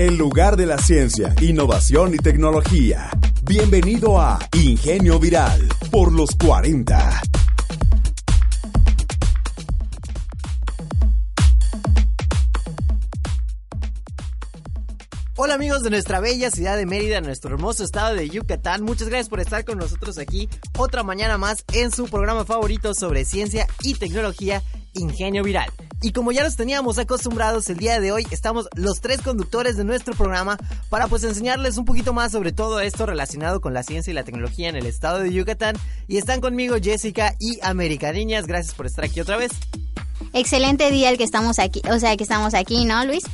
El lugar de la ciencia, innovación y tecnología. Bienvenido a Ingenio Viral por los 40. Hola amigos de nuestra bella ciudad de Mérida, nuestro hermoso estado de Yucatán. Muchas gracias por estar con nosotros aquí otra mañana más en su programa favorito sobre ciencia y tecnología, Ingenio Viral. Y como ya los teníamos acostumbrados, el día de hoy estamos los tres conductores de nuestro programa para pues enseñarles un poquito más sobre todo esto relacionado con la ciencia y la tecnología en el estado de Yucatán. Y están conmigo Jessica y América. Niñas, gracias por estar aquí otra vez. Excelente día el que estamos aquí, o sea, que estamos aquí, ¿no, Luis?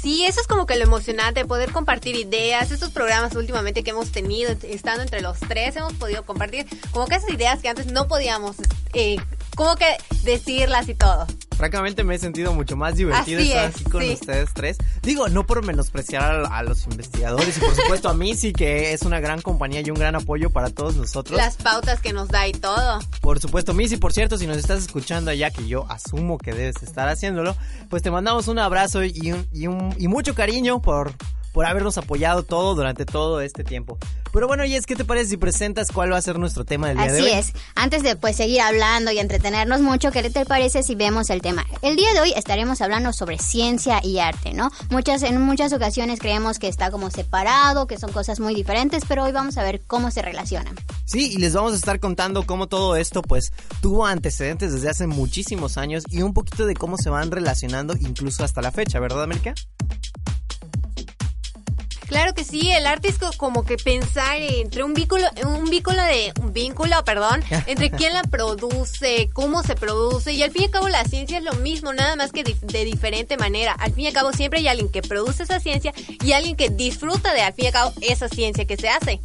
Sí, eso es como que lo emocionante, poder compartir ideas. Estos programas últimamente que hemos tenido, estando entre los tres, hemos podido compartir como que esas ideas que antes no podíamos, eh, como que decirlas y todo. Francamente me he sentido mucho más divertido estar aquí con ustedes tres. Digo, no por menospreciar a, los investigadores y por supuesto a mí sí que es una gran compañía y un gran apoyo para todos nosotros. Las pautas que nos da y todo. Por supuesto, Missy, por cierto, si nos estás escuchando allá, que yo asumo que debes estar haciéndolo, pues te mandamos un abrazo y, y, un, y mucho cariño por por habernos apoyado todo durante todo este tiempo. Pero bueno, Jess, ¿qué te parece si presentas cuál va a ser nuestro tema del día de hoy? Así es. Antes de pues seguir hablando y entretenernos mucho, ¿qué te parece si vemos el tema? El día de hoy estaremos hablando sobre ciencia y arte, ¿no? Muchas en muchas ocasiones creemos que está como separado, que son cosas muy diferentes, pero hoy vamos a ver cómo se relacionan. Sí, y les vamos a estar contando cómo todo esto pues tuvo antecedentes desde hace muchísimos años y un poquito de cómo se van relacionando incluso hasta la fecha, ¿verdad, América? Claro que sí, el arte es como que pensar entre un vínculo, un vínculo de, un vínculo, perdón, entre quién la produce, cómo se produce, y al fin y al cabo la ciencia es lo mismo, nada más que de, diferente manera. Al fin y al cabo siempre hay alguien que produce esa ciencia y alguien que disfruta de al fin y al cabo esa ciencia que se hace.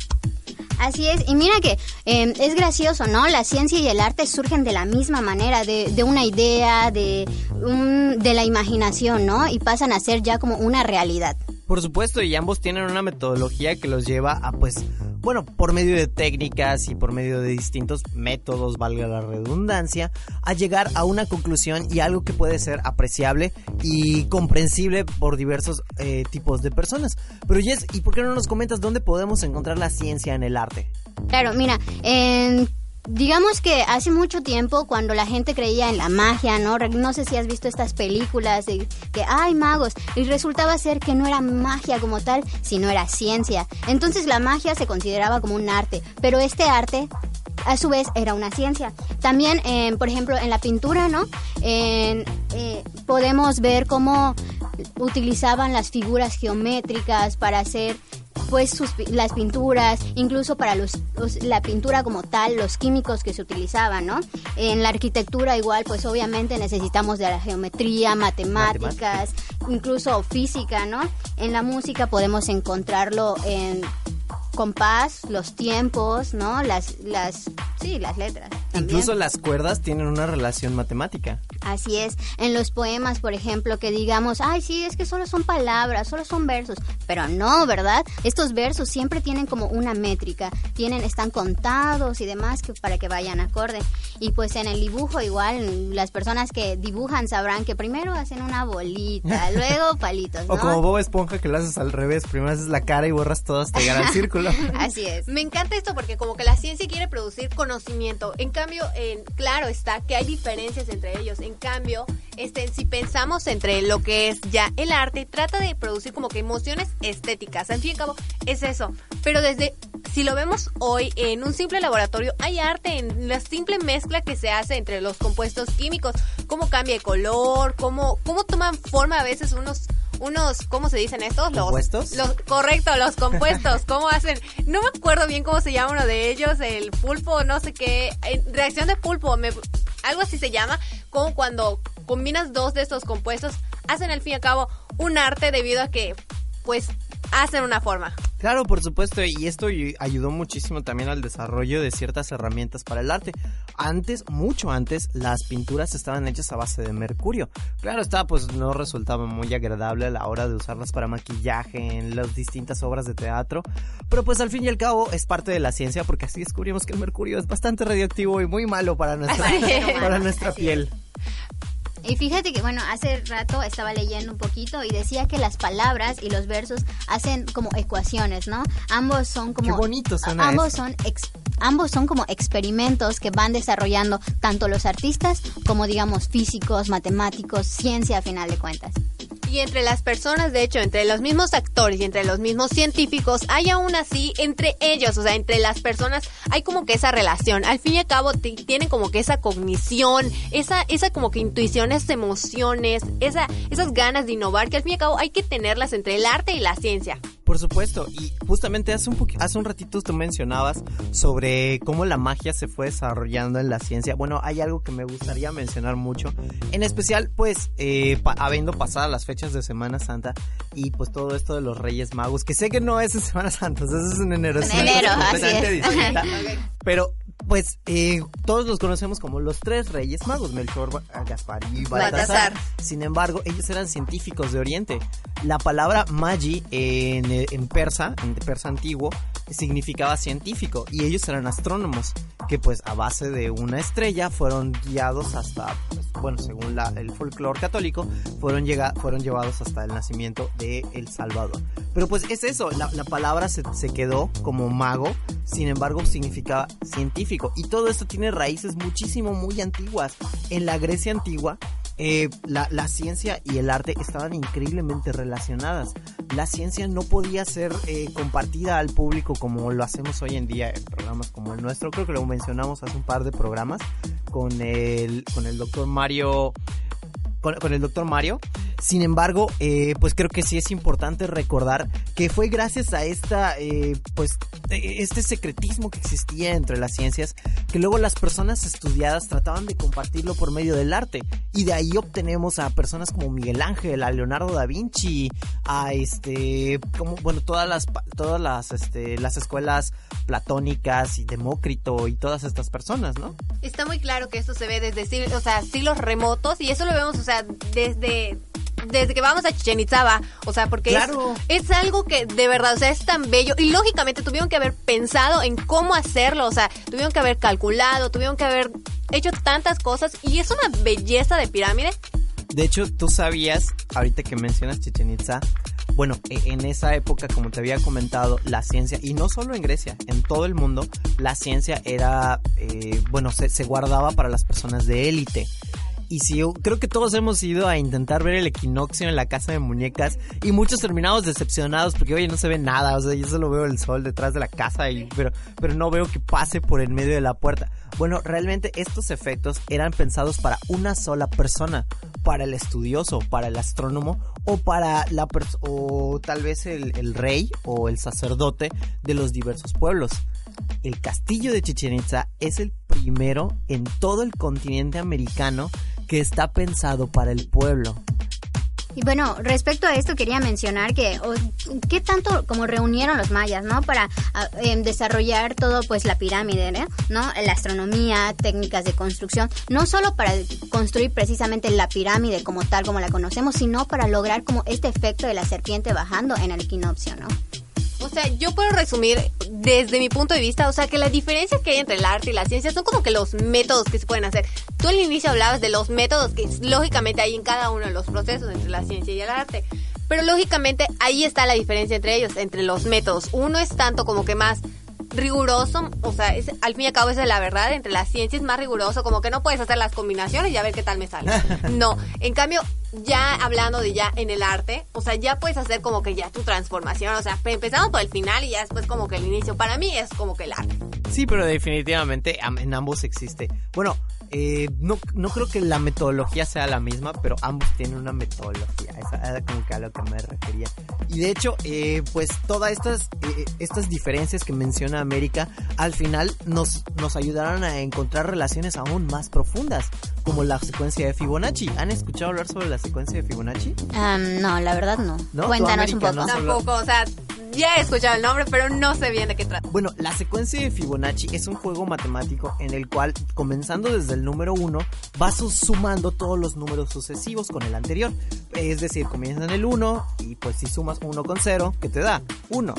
Así es, y mira que em, es gracioso, ¿no? La ciencia y el arte surgen de la misma manera, de, de una idea, de, un, de la imaginación, ¿no? Y pasan a ser ya como una realidad. Por supuesto, y ambos tienen una metodología que los lleva a, pues, bueno, por medio de técnicas y por medio de distintos métodos, valga la redundancia, a llegar a una conclusión y algo que puede ser apreciable y comprensible por diversos eh, tipos de personas. Pero Jess, ¿y por qué no nos comentas dónde podemos encontrar la ciencia en el arte? Claro, mira, en Digamos que hace mucho tiempo cuando la gente creía en la magia, ¿no? No sé si has visto estas películas de que hay magos y resultaba ser que no era magia como tal, sino era ciencia. Entonces la magia se consideraba como un arte, pero este arte a su vez era una ciencia. También, por ejemplo, en la pintura, ¿no? Eh, podemos ver cómo utilizaban las figuras geométricas para hacer pues sus, las pinturas, incluso para los, la pintura como tal, los químicos que se utilizaban, ¿no? En la arquitectura igual, pues obviamente necesitamos de la geometría, matemáticas, incluso física, ¿no? En la música podemos encontrarlo en compás, los tiempos, ¿no? Las, las, sí, las letras. Incluso las cuerdas tienen una relación matemática. Así es. En los poemas, por ejemplo, que digamos, ay, sí, es que solo son palabras, solo son versos. Pero no, ¿verdad? Estos versos siempre tienen como una métrica. Tienen, están contados y demás que, para que vayan acorde. Y pues en el dibujo igual, las personas que dibujan sabrán que primero hacen una bolita, luego palitos, ¿no? O como Bob Esponja que lo haces al revés. Primero haces la cara y borras todo hasta llegar al círculo. Así es. Me encanta esto porque como que la ciencia quiere producir conocimiento. En cambio, en, claro está que hay diferencias entre ellos. En cambio, este, si pensamos entre lo que es ya el arte, trata de producir como que emociones estéticas. Al fin y al cabo, es eso. Pero desde, si lo vemos hoy en un simple laboratorio, hay arte en la simple mezcla que se hace entre los compuestos químicos. Cómo cambia de color, cómo, cómo toman forma a veces unos unos, ¿cómo se dicen estos? Los compuestos. Los, correcto, los compuestos. ¿Cómo hacen? No me acuerdo bien cómo se llama uno de ellos, el pulpo, no sé qué, reacción de pulpo, me, algo así se llama, como cuando combinas dos de estos compuestos, hacen al fin y al cabo un arte debido a que, pues, hacen una forma. Claro, por supuesto, y esto ayudó muchísimo también al desarrollo de ciertas herramientas para el arte. Antes, mucho antes, las pinturas estaban hechas a base de mercurio. Claro, está, pues no resultaba muy agradable a la hora de usarlas para maquillaje en las distintas obras de teatro, pero pues al fin y al cabo es parte de la ciencia porque así descubrimos que el mercurio es bastante radioactivo y muy malo para nuestra, Para nuestra piel. Y fíjate que, bueno, hace rato estaba leyendo un poquito y decía que las palabras y los versos hacen como ecuaciones, ¿no? Ambos son como... Qué bonito suena Ambos eso. son... ex- Ambos son como experimentos que van desarrollando tanto los artistas como, digamos, físicos, matemáticos, ciencia a final de cuentas. Y entre las personas, de hecho, entre los mismos actores y entre los mismos científicos, hay aún así entre ellos, o sea, entre las personas, hay como que esa relación. Al fin y al cabo, ti- tienen como que esa cognición, esa, esa como que intuición, esas emociones, esa, esas ganas de innovar, que al fin y al cabo hay que tenerlas entre el arte y la ciencia. Por supuesto, y justamente hace un, hace un ratito tú mencionabas sobre cómo la magia se fue desarrollando en la ciencia. Bueno, hay algo que me gustaría mencionar mucho, en especial pues eh, pa- habiendo pasado las fechas de Semana Santa y pues todo esto de los Reyes Magos, que sé que no es en Semana Santa, eso es en enero. En enero, así es. distinta. Pero pues eh, todos los conocemos como los tres Reyes Magos, Melchor, Ba- Gaspar y Baltasar. Sin embargo, ellos eran científicos de Oriente. La palabra magi en, eh, en persa, en persa antiguo, significaba científico y ellos eran astrónomos que pues a base de una estrella fueron guiados hasta, pues, bueno, según la- el folclore católico, fueron, llega, fueron llevados hasta el nacimiento de El Salvador. Pero pues es eso, la, la palabra se, se quedó como mago, sin embargo significaba científico y todo esto tiene raíces muchísimo muy antiguas. En la Grecia antigua eh, la, la ciencia y el arte estaban increíblemente relacionadas. La ciencia no podía ser eh, compartida al público como lo hacemos hoy en día en programas como el nuestro. Creo que lo mencionamos hace un par de programas con el, con el doctor Mario. Con el doctor Mario. Sin embargo, eh, pues creo que sí es importante recordar que fue gracias a esta, eh, pues, eh, este secretismo que existía entre las ciencias que luego las personas estudiadas trataban de compartirlo por medio del arte y de ahí obtenemos a personas como Miguel Ángel, a Leonardo da Vinci, a este, como bueno todas las todas las este las escuelas platónicas y Demócrito y todas estas personas, ¿no? Está muy claro que esto se ve desde o sea, siglos remotos y eso lo vemos, o sea, desde desde que vamos a Chichen Itza, va, o sea, porque es- Claro. es, algo que de verdad, o sea, es tan bello y lógicamente tuvieron que haber pensado en cómo hacerlo, o sea, tuvieron que haber calculado, tuvieron que haber hecho tantas cosas y es una belleza de pirámide. De hecho, tú sabías, ahorita que mencionas Chichen Itza, bueno, e- en esa época, como te había comentado, la ciencia, y no solo en Grecia, en todo el mundo, la ciencia era, eh, bueno, se, se guardaba para las personas de élite. Y yo creo que todos hemos ido a intentar ver el equinoccio en la casa de muñecas y muchos terminamos decepcionados porque, oye, no se ve nada, o sea, yo solo veo el sol detrás de la casa, pero, pero no veo que pase por el medio de la puerta. Bueno, realmente estos efectos eran pensados para una sola persona, para el estudioso, para el astrónomo o para la o tal vez el, el rey o el sacerdote de los diversos pueblos. El castillo de Chichen Itza es el primero en todo el continente americano que está pensado para el pueblo. Y bueno, respecto a esto quería mencionar que qué tanto como reunieron los mayas, ¿no? Para em, desarrollar todo pues la pirámide, ¿no? ¿no? La astronomía, técnicas de construcción, no solo para construir precisamente la pirámide como tal como la conocemos, sino para lograr como este efecto de la serpiente bajando en el equinoccio, ¿no? O sea, yo puedo resumir desde mi punto de vista, o sea, que las diferencias que hay entre el arte y la ciencia son como que los métodos que se pueden hacer. Tú al inicio hablabas de los métodos que lógicamente hay en cada uno de los procesos entre la ciencia y el arte. Pero lógicamente ahí está la diferencia entre ellos, entre los métodos. Uno es tanto como que más riguroso, o sea, es- al fin y al cabo esa es la verdad, entre la ciencia es más riguroso, como que no puedes hacer las combinaciones y a ver qué tal me sale. No, en cambio, ya hablando de ya en el arte, o sea, ya puedes hacer como que ya tu transformación, o sea, pe- empezamos por el final y ya después como que el inicio. Para mí es como que el arte. Sí, pero definitivamente am- en ambos existe. Bueno, eh, no, no creo que la metodología sea la misma, pero ambos tienen una metodología. Esa era como que a lo que me refería. Y de hecho, eh, pues todas estas, eh, estas diferencias que menciona América, al final nos, nos ayudarán a encontrar relaciones aún más profundas, como la secuencia de Fibonacci. ¿Han escuchado hablar sobre la secuencia de Fibonacci? Um, no, la verdad no. ¿No? Cuéntanos ¿Tú, un poco. América, Tampoco, o sea, ya he escuchado el nombre, pero no sé bien de qué trata. Bueno, la secuencia de Fibonacci es un juego matemático en el cual, comenzando desde el número 1, vas sumando todos los números sucesivos con el anterior. Es decir, comienza en el 1 y pues si sumas 1 con 0, ¿qué te da? 1.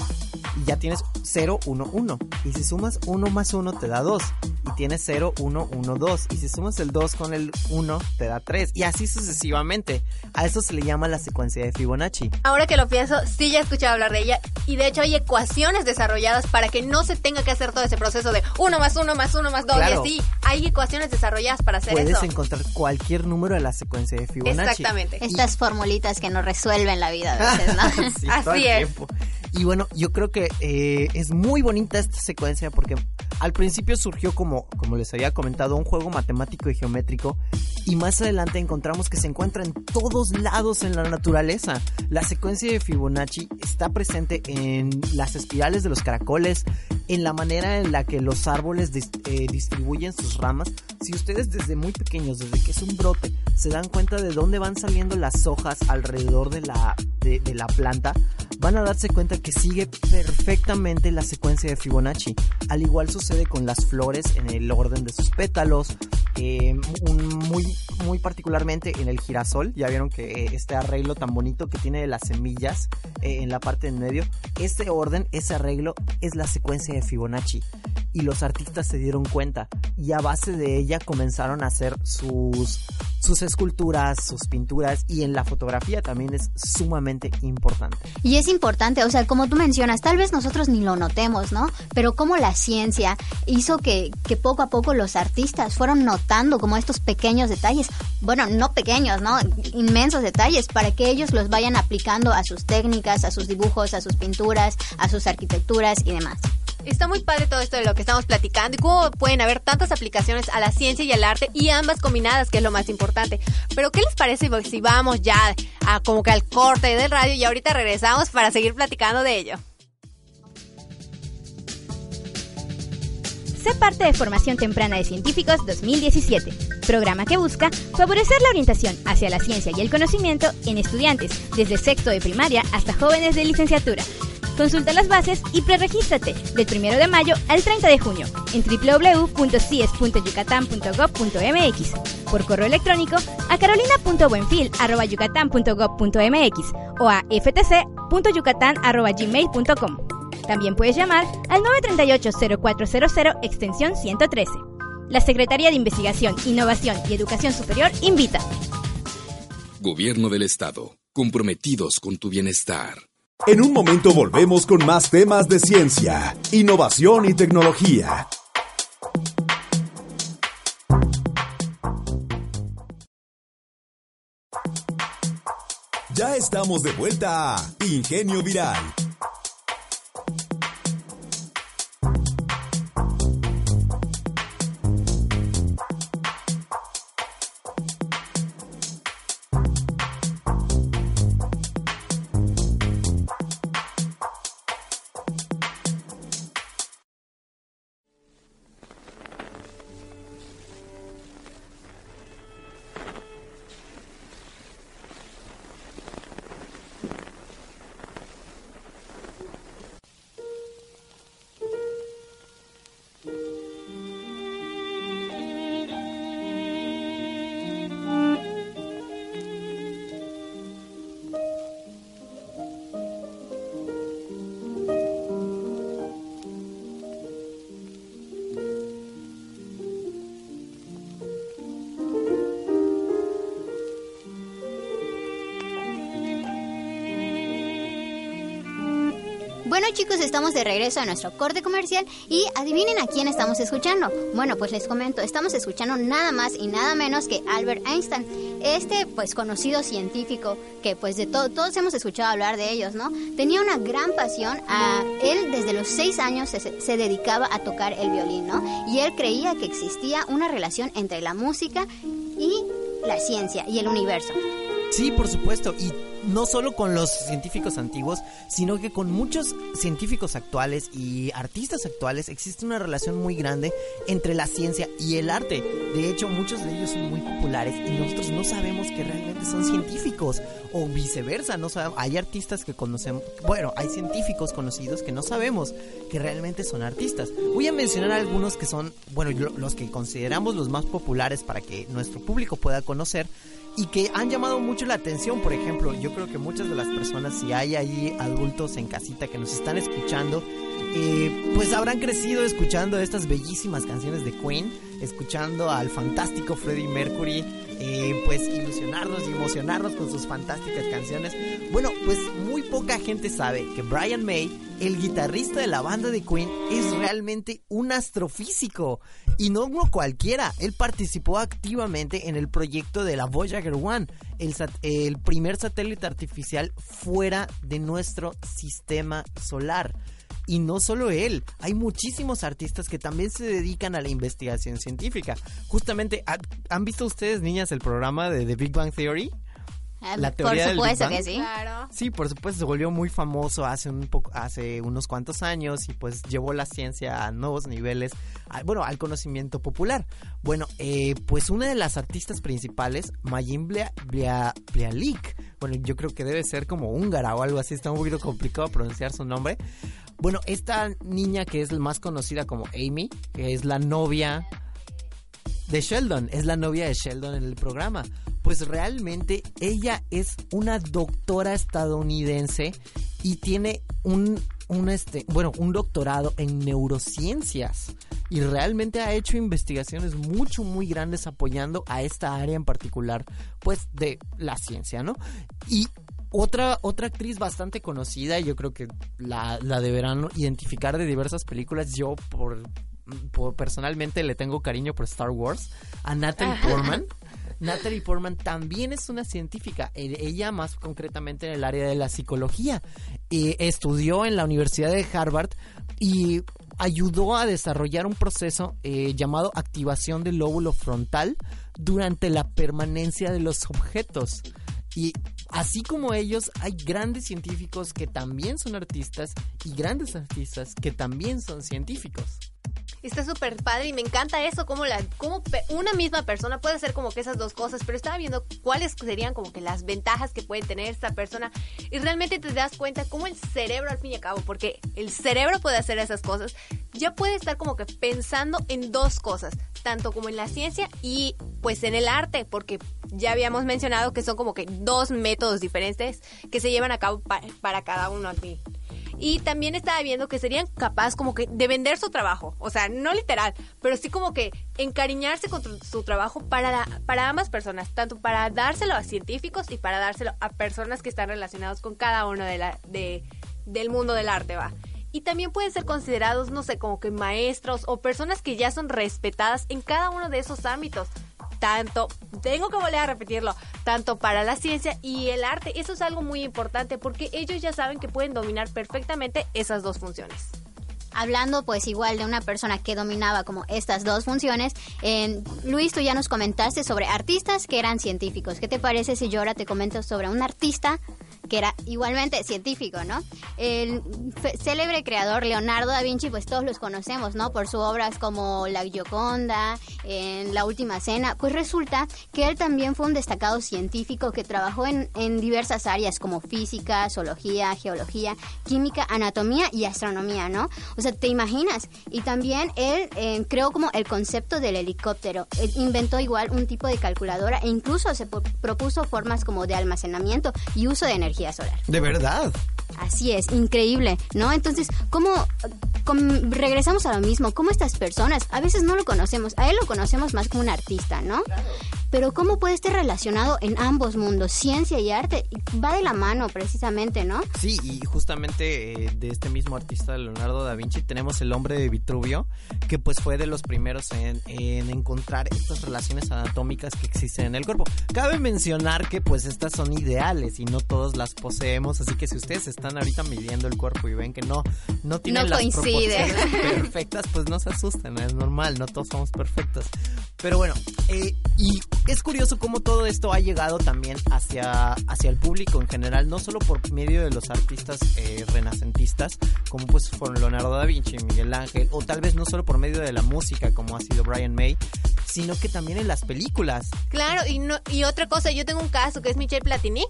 Y ya tienes 0, 1, 1. Y si sumas 1 más 1 te da 2. Y tienes 0, 1, 1, 2. Y si sumas el 2 con el 1 te da 3. Y así sucesivamente. A eso se le llama la secuencia de Fibonacci. Ahora que lo pienso, sí ya he escuchado hablar de ella y de hecho hay ecuaciones desarrolladas para que no se tenga que hacer todo ese proceso de 1 más 1 más 1 más 2 Claro. y así. Hay ecuaciones desarrolladas para hacer Puedes eso. encontrar cualquier número de la secuencia de Fibonacci. Exactamente. Estas formulitas que nos resuelven la vida a veces, ¿no? Sí, Así todo el es. tiempo. Y bueno, yo creo que eh, es muy bonita esta secuencia porque al principio surgió como, como les había comentado, un juego matemático y geométrico y más adelante encontramos que se encuentra en todos lados en la naturaleza. La secuencia de Fibonacci está presente en las espirales de los caracoles, en la manera en la que los árboles dis- eh, distribuyen sus ramas. Si ustedes desde muy pequeños, desde que es un brote, se dan cuenta de dónde van saliendo las hojas alrededor de la, de, la planta, van a darse cuenta que sigue perfectamente la secuencia de Fibonacci. Al igual sucede con las flores en el orden de sus pétalos, eh, muy, muy particularmente en el girasol. Ya vieron que eh, este arreglo tan bonito que tiene de las semillas eh, en la parte en medio, este orden, ese arreglo es la secuencia de Fibonacci. Y los artistas se dieron cuenta y a base de ella comenzaron a hacer sus, sus esculturas, sus pinturas y en la fotografía también es sumamente importante. Y es importante, o sea, como tú mencionas, tal vez nosotros ni lo notemos, ¿no? Pero como la ciencia hizo que, que poco a poco los artistas fueron notando como estos pequeños detalles, bueno, no pequeños, ¿no? Inmensos detalles, para que ellos los vayan aplicando a sus técnicas, a sus dibujos, a sus pinturas, a sus arquitecturas y demás. Está muy padre todo esto de lo que estamos platicando y cómo pueden haber tantas aplicaciones a la ciencia y al arte y ambas combinadas, que es lo más importante. Pero ¿qué les parece si vamos ya a como que al corte del radio y ahorita regresamos para seguir platicando de ello? Sé parte de Formación Temprana de Científicos 2017, programa que busca favorecer la orientación hacia la ciencia y el conocimiento en estudiantes desde sexto de primaria hasta jóvenes de licenciatura. Consulta las bases y preregístrate del 1 de mayo al 30 de junio en www.cies.yucatán.gov.mx por correo electrónico a carolina.buenfil.yucatán.gov.mx o a ftc.yucatán.gmail.com. También puedes llamar al 938-0400 extensión 113. La Secretaría de Investigación, Innovación y Educación Superior invita. Gobierno del Estado, comprometidos con tu bienestar. En un momento volvemos con más temas de ciencia, innovación y tecnología. Ya estamos de vuelta a Ingenio Viral. Bueno chicos, estamos de regreso a nuestro corte comercial y adivinen a quién estamos escuchando. Bueno, pues les comento, estamos escuchando nada más y nada menos que Albert Einstein, este pues conocido científico que pues de todo todos hemos escuchado hablar de ellos, ¿no? Tenía una gran pasión, a él desde los seis años se, dedicaba a tocar el violín, ¿no? Y él creía que existía una relación entre la música y la ciencia y el universo. Sí, por supuesto. No solo con los científicos antiguos, sino que con muchos científicos actuales y artistas actuales existe una relación muy grande entre la ciencia y el arte. De hecho, muchos de ellos son muy populares y nosotros no sabemos que realmente son científicos o viceversa. No sabemos. Hay artistas que conocemos, bueno, hay científicos conocidos que no sabemos que realmente son artistas. Voy a mencionar algunos que son, bueno, los que consideramos los más populares para que nuestro público pueda conocer y que han llamado mucho la atención. Por ejemplo, yo creo que muchas de las personas, si hay ahí adultos en casita que nos están escuchando, eh, pues habrán crecido escuchando estas bellísimas canciones de Queen, escuchando al fantástico Freddie Mercury, eh, pues ilusionarnos y emocionarnos con sus fantásticas canciones. Bueno, pues muy poca gente sabe que Brian May, el guitarrista de la banda de Queen, es realmente un astrofísico. Y no uno cualquiera, él participó activamente en el proyecto de la Voyager 1, el, el primer satélite artificial fuera de nuestro sistema solar. Y no solo él, hay muchísimos artistas que también se dedican a la investigación científica. Justamente, ¿han visto ustedes, niñas, el programa de The Big Bang Theory? Ah, la teoría por supuesto que sí. Sí, por supuesto, se volvió muy famoso hace un poco, hace unos cuantos años y pues llevó la ciencia a nuevos niveles, bueno, al conocimiento popular. Bueno, eh, pues una de las artistas principales, Mayim Blialik, bueno, yo creo que debe ser como húngara o algo así, está un poquito complicado pronunciar su nombre. Bueno, esta niña que es más conocida como Amy, que es la novia de Sheldon, es la novia de Sheldon en el programa. Pues realmente ella es una doctora estadounidense y tiene un, un este, bueno, un doctorado en neurociencias y realmente ha hecho investigaciones mucho muy grandes apoyando a esta área en particular, pues de la ciencia, ¿no? Y otra, otra actriz bastante conocida, yo creo que la, la deberán identificar de diversas películas. Yo, por, personalmente, le tengo cariño por Star Wars. A Natalie Portman. Natalie Portman también es una científica, e, ella más concretamente en el área de la psicología. estudió en la Universidad de Harvard y ayudó a desarrollar un proceso eh, llamado activación del lóbulo frontal durante la permanencia de los objetos. Y así como ellos, hay grandes científicos que también son artistas y grandes artistas que también son científicos. Está súper padre y me encanta eso, como, la, como una misma persona puede hacer como que esas dos cosas, pero estaba viendo cuáles serían como que las ventajas que puede tener esta persona y realmente te das cuenta cómo el cerebro al fin y al cabo, porque el cerebro puede hacer esas cosas, ya puede estar como que pensando en dos cosas, tanto como en la ciencia y pues en el arte, porque ya habíamos mencionado que son como que dos métodos diferentes que se llevan a cabo para cada uno aquí. Y también estaba viendo que serían capaces como que de vender su trabajo. O sea, no literal, pero sí como que encariñarse con su trabajo para, para ambas personas. Tanto para dárselo a científicos y para dárselo a personas que están relacionados con cada uno de la, de, del mundo del arte, va y también pueden ser considerados, no sé, como que maestros o personas que ya son respetadas en cada uno de esos ámbitos tanto, tengo que volver a repetirlo, tanto para la ciencia y el arte. Eso es algo muy importante porque ellos ya saben que pueden dominar perfectamente esas dos funciones hablando pues igual de una persona que dominaba como estas dos funciones, Luis, tú ya nos comentaste sobre artistas que eran científicos. ¿Qué te parece si yo ahora te comento sobre un artista que era igualmente científico, ¿no? El célebre creador Leonardo da Vinci, pues todos los conocemos, ¿no? Por sus obras como La Gioconda, La Última Cena. Pues resulta que él también fue un destacado científico que trabajó en, en diversas áreas como física, zoología, geología, química, anatomía y astronomía, ¿no? O sea, ¿te imaginas? Y también él eh, creó como el concepto del helicóptero. Inventó igual un tipo de calculadora e incluso se propuso formas como de almacenamiento y uso de energía solar. ¿De verdad? Así es, increíble, ¿no? Entonces, ¿cómo regresamos a lo mismo, como estas personas, a veces no lo conocemos, a él lo conocemos más como un artista, ¿no? Pero cómo puede estar relacionado en ambos mundos, ciencia y arte, va de la mano precisamente, ¿no? Sí, y justamente eh, de este mismo artista Leonardo da Vinci tenemos el hombre de Vitruvio, que pues fue de los primeros en, en encontrar estas relaciones anatómicas que existen en el cuerpo. Cabe mencionar que pues estas son ideales y no todos las poseemos, así que si ustedes están ahorita midiendo el cuerpo y ven que no, no tienen No las proporciones perfectas, pues no se asusten, es normal, no todos somos perfectos. Pero bueno, eh, y es curioso cómo todo esto ha llegado también hacia, hacia el público en general, no solo por medio de los artistas eh, renacentistas, como pues fueron Leonardo da Vinci, Miguel Ángel, o tal vez no solo por medio de la música, como ha sido Brian May, sino que también en las películas. Claro, y, no, y otra cosa, yo tengo un caso que es Michel Platini,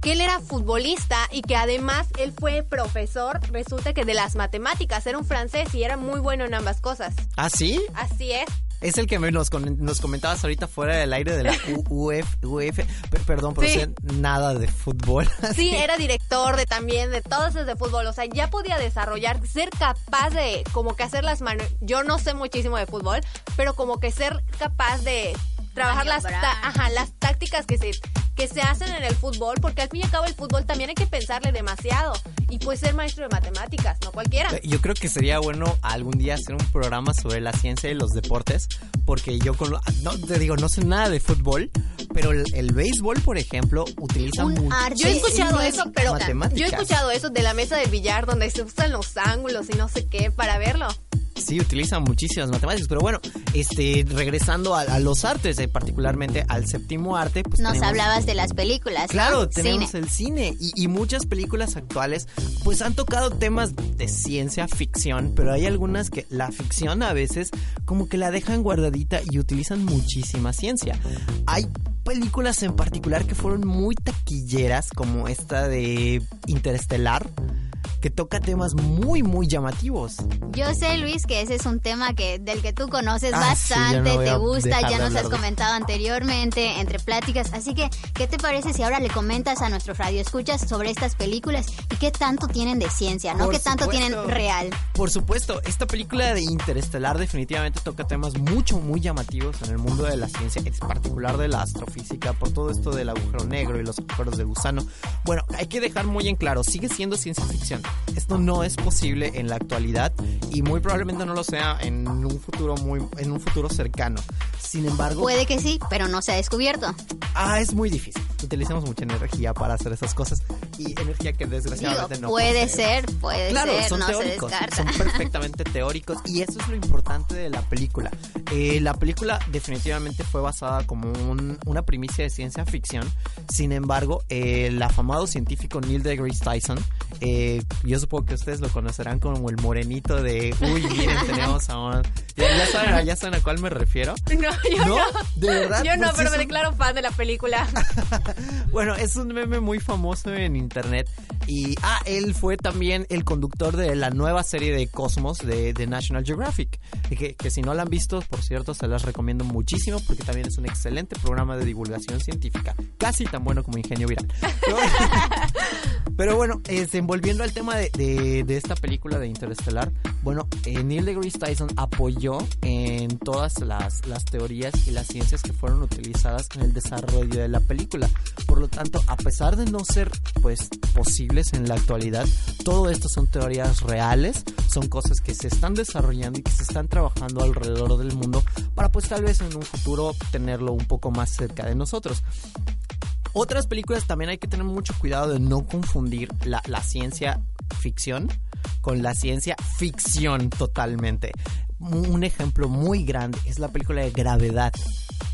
que él era futbolista y que además él fue profesor, resulta que de las matemáticas, era un francés y era muy bueno en ambas cosas. ¿Ah, sí? Así es. Es el que nos, nos comentabas ahorita fuera del aire de la UF, UF, per- perdón, Sí. sé nada de fútbol. Sí, era director de también de todos esos de fútbol, o sea, ya podía desarrollar, ser capaz de como que hacer las manos. Yo no sé muchísimo de fútbol, pero como que ser capaz de trabajar las, ajá, las tácticas que se que se hacen en el fútbol, porque al fin y al cabo el fútbol también hay que pensarle demasiado y pues ser maestro de matemáticas, no cualquiera. Yo creo que sería bueno algún día hacer un programa sobre la ciencia y los deportes, porque yo con lo- no te digo, no sé nada de fútbol, pero el, el béisbol, por ejemplo, utiliza Un mucho arte. Yo he escuchado Sí, eso, pero matemáticas. yo he escuchado eso de la mesa del billar donde se usan los ángulos y no sé qué para verlo. Sí, utilizan muchísimas matemáticas, pero bueno, este, regresando a, a los artes, eh, particularmente al séptimo arte, pues Nos tenemos- hablabas de las películas. ¿no? Claro, tenemos Cine. el cine y, y muchas películas actuales pues han tocado temas de ciencia ficción, pero hay algunas que la ficción a veces como que la dejan guardadita y utilizan muchísima ciencia. Hay películas en particular que fueron muy taquilleras como esta de Interestelar que toca temas muy muy llamativos. Yo sé, Luis, que ese es un tema que del que tú conoces Ah, bastante, no te gusta, ya nos has de- comentado anteriormente entre pláticas. Así que, ¿qué te parece si ahora le comentas a nuestros radioescuchas sobre estas películas y qué tanto tienen de ciencia, no? Por ¿Qué tanto tienen real? Por supuesto, esta película de Interestelar definitivamente toca temas mucho, muy llamativos en el mundo de la ciencia, en particular de la astrofísica, por todo esto del agujero negro y los agujeros de gusano. Bueno, hay que dejar muy en claro, sigue siendo ciencia ficción. Esto no es posible en la actualidad y muy probablemente no lo sea en un futuro muy, en un futuro cercano. Sin embargo, Puede que sí, pero no se ha descubierto. ah, es muy difícil. Utilizamos mucha energía para hacer esas cosas y energía que Digo, desgraciadamente no puede ser, puede Claro, ser, son no teóricos, se descarta. son perfectamente teóricos y eso es lo importante de la película. Eh, la película definitivamente fue basada como un- una primicia de ciencia ficción, sin embargo, eh, el afamado científico Neil deGrasse Tyson, eh, yo supongo que ustedes lo conocerán como el morenito de, uy, miren, tenemos a un... ¿Ya, ya saben, ya saben a cuál me refiero? No, yo ¿No? no. ¿De verdad? Yo no, Pues pero es me un- declaro fan de la película. Bueno, es un meme muy famoso en internet. Y, ah, él fue también el conductor de la nueva serie de Cosmos de, de National Geographic. Que, que si no la han visto, por cierto, se las recomiendo muchísimo porque también es un excelente programa de divulgación científica. Casi tan bueno como Ingenio Viral. Pero, bueno, este, volviendo al tema de, de- de esta película de Interestelar, bueno, eh, Neil deGrasse Tyson apoyó en todas las, las teorías y las ciencias que fueron utilizadas en el desarrollo de la película. Por lo tanto, a pesar de no ser pues posibles en la actualidad, todo esto son teorías reales, son cosas que se están desarrollando y que se están trabajando alrededor del mundo para pues tal vez en un futuro tenerlo un poco más cerca de nosotros. Otras películas también hay que tener mucho cuidado de no confundir la, la ciencia ficción con la ciencia ficción totalmente. Un ejemplo muy grande es la película de Gravedad.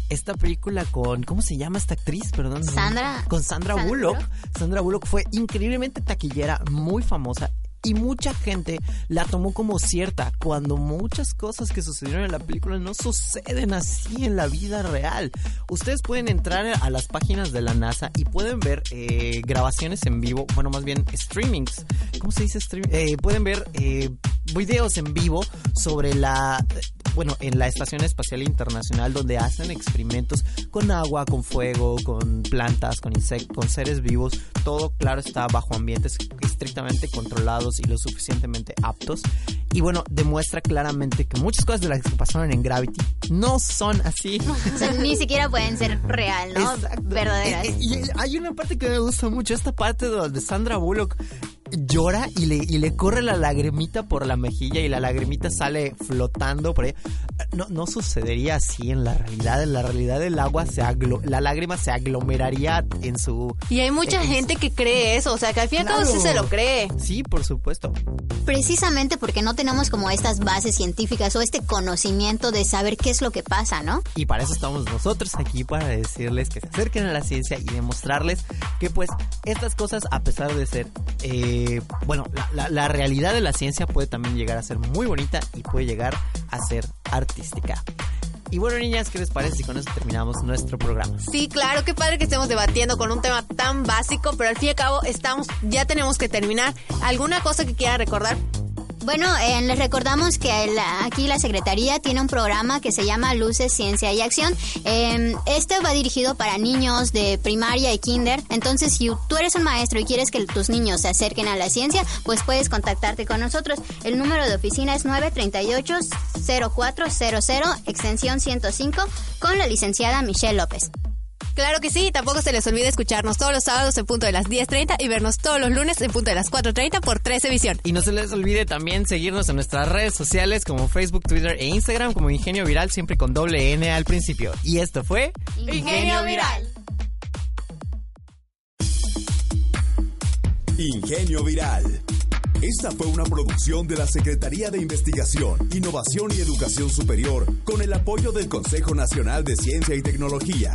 Esta película con, ¿cómo se llama esta actriz? Perdón. Sandra- Con Sandra, Sandra Bullock. Bullock. Sandra Bullock fue increíblemente taquillera, muy famosa. Y mucha gente la tomó como cierta, cuando muchas cosas que sucedieron en la película no suceden así en la vida real. Ustedes pueden entrar a las páginas de la NASA y pueden ver eh, grabaciones en vivo, bueno, más bien streamings. ¿Cómo se dice streaming? Eh, pueden ver eh, videos en vivo sobre la bueno, en la Estación Espacial Internacional donde hacen experimentos con agua, con fuego, con plantas, con insectos, con seres vivos, todo claro está bajo ambientes estrictamente controlados y lo suficientemente aptos. Y bueno, demuestra claramente que muchas cosas de las que pasaron en Gravity no son así. O sea, ni siquiera pueden ser real, ¿no? Exacto. Verdaderas. Y hay una parte que me gusta mucho, esta parte donde Sandra Bullock llora y le, y le corre la lagrimita por la mejilla y la lagrimita sale flotando por ahí. No, no sucedería así en la realidad. En la realidad el agua se aglo la lágrima se aglomeraría en su... Y hay mucha en- gente que cree eso, o sea, que al fin y al cabo Claro. sí se lo cree. Sí, por supuesto. Precisamente porque no tenemos como estas bases científicas o este conocimiento de saber qué es lo que pasa, ¿no? Y para eso estamos nosotros aquí, para decirles que se acerquen a la ciencia y demostrarles que pues estas cosas, a pesar de ser, eh, bueno, la, realidad de la ciencia puede también llegar a ser muy bonita y puede llegar a ser artística. Y bueno, niñas, ¿qué les parece si con eso terminamos nuestro programa? Sí, claro, qué padre que estemos debatiendo con un tema tan básico, pero al fin y al cabo estamos, ya tenemos que terminar. ¿Alguna cosa que quiera recordar? Bueno, eh, les recordamos que aquí la Secretaría tiene un programa que se llama Luces, Ciencia y Acción. Eh, este va dirigido para niños de primaria y kinder. Entonces, si tú eres un maestro y quieres que tus niños se acerquen a la ciencia, pues puedes contactarte con nosotros. El número de oficina es 938-0400, extensión 105, con la licenciada Michelle López. Claro que sí, tampoco se les olvide escucharnos todos los sábados en punto de las 10.30 y vernos todos los lunes en punto de las 4.30 por 13 Visión. Y no se les olvide también seguirnos en nuestras redes sociales como Facebook, Twitter e Instagram como Ingenio Viral, siempre con doble N al principio. Y esto fue Ingenio Viral. Ingenio Viral. Esta fue una producción de la Secretaría de Investigación, Innovación y Educación Superior con el apoyo del Consejo Nacional de Ciencia y Tecnología.